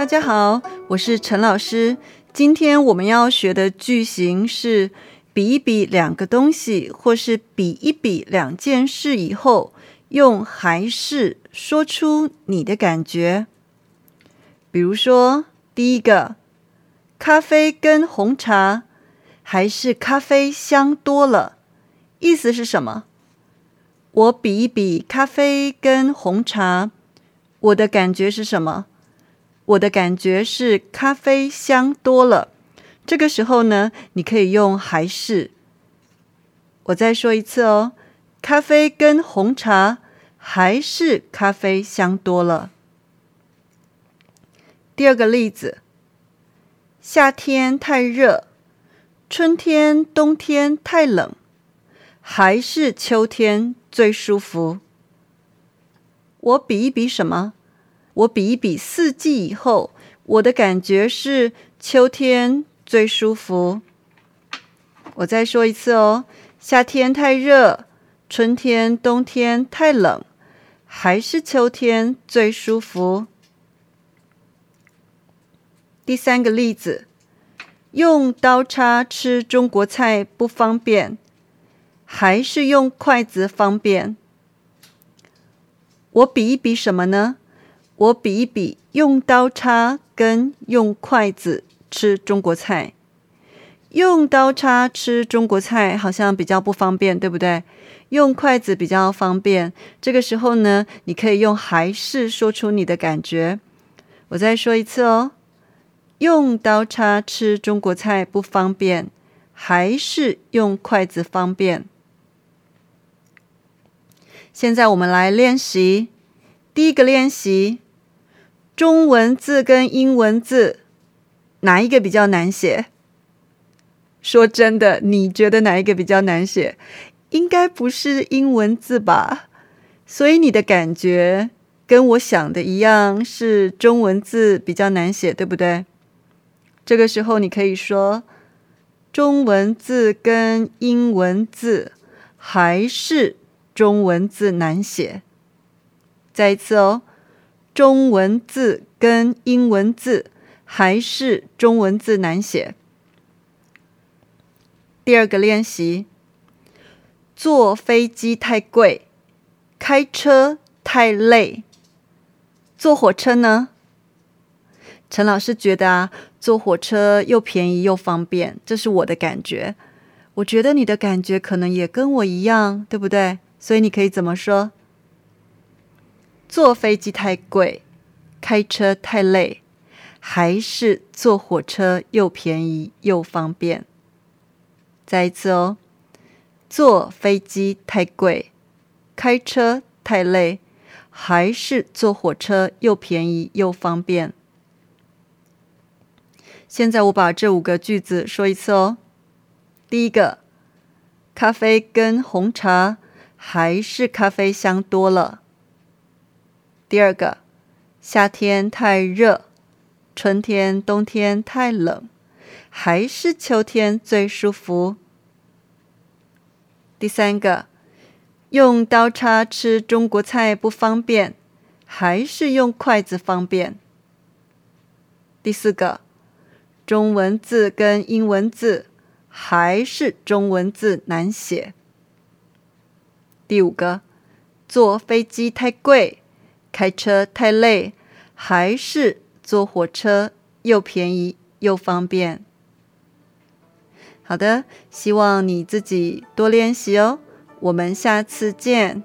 大家好，我是陈老师。今天我们要学的句型是比一比两个东西，或是比一比两件事以后，用还是说出你的感觉。比如说，第一个，咖啡跟红茶，还是咖啡香多了？意思是什么？我比一比咖啡跟红茶，我的感觉是什么？我的感觉是咖啡香多了。这个时候呢，你可以用还是。我再说一次哦，咖啡跟红茶还是咖啡香多了。第二个例子，夏天太热，春天、冬天太冷，还是秋天最舒服。我比一比什么？我比一比四季以后，我的感觉是秋天最舒服。我再说一次哦，夏天太热，春天、冬天太冷，还是秋天最舒服。第三个例子，用刀叉吃中国菜不方便，还是用筷子方便？我比一比什么呢？我比一比用刀叉跟用筷子吃中国菜。用刀叉吃中国菜好像比较不方便，对不对？用筷子比较方便。这个时候呢，你可以用还是说出你的感觉。我再说一次哦，用刀叉吃中国菜不方便，还是用筷子方便？现在我们来练习第一个练习。中文字跟英文字哪一个比较难写？说真的，你觉得哪一个比较难写？应该不是英文字吧？所以你的感觉跟我想的一样，是中文字比较难写，对不对？这个时候你可以说，中文字跟英文字还是中文字难写。再一次哦。中文字跟英文字还是中文字难写。第二个练习：坐飞机太贵，开车太累。坐火车呢？陈老师觉得啊，坐火车又便宜又方便，这是我的感觉。我觉得你的感觉可能也跟我一样，对不对？所以你可以怎么说？坐飞机太贵，开车太累，还是坐火车又便宜又方便？再一次哦，坐飞机太贵，开车太累，还是坐火车又便宜又方便？现在我把这五个句子说一次哦。第一个，咖啡跟红茶还是咖啡香多了。第二个，夏天太热，春天、冬天太冷，还是秋天最舒服。第三个，用刀叉吃中国菜不方便，还是用筷子方便。第四个，中文字跟英文字还是中文字难写。第五个，坐飞机太贵。开车太累，还是坐火车又便宜又方便？好的，希望你自己多练习哦。我们下次见。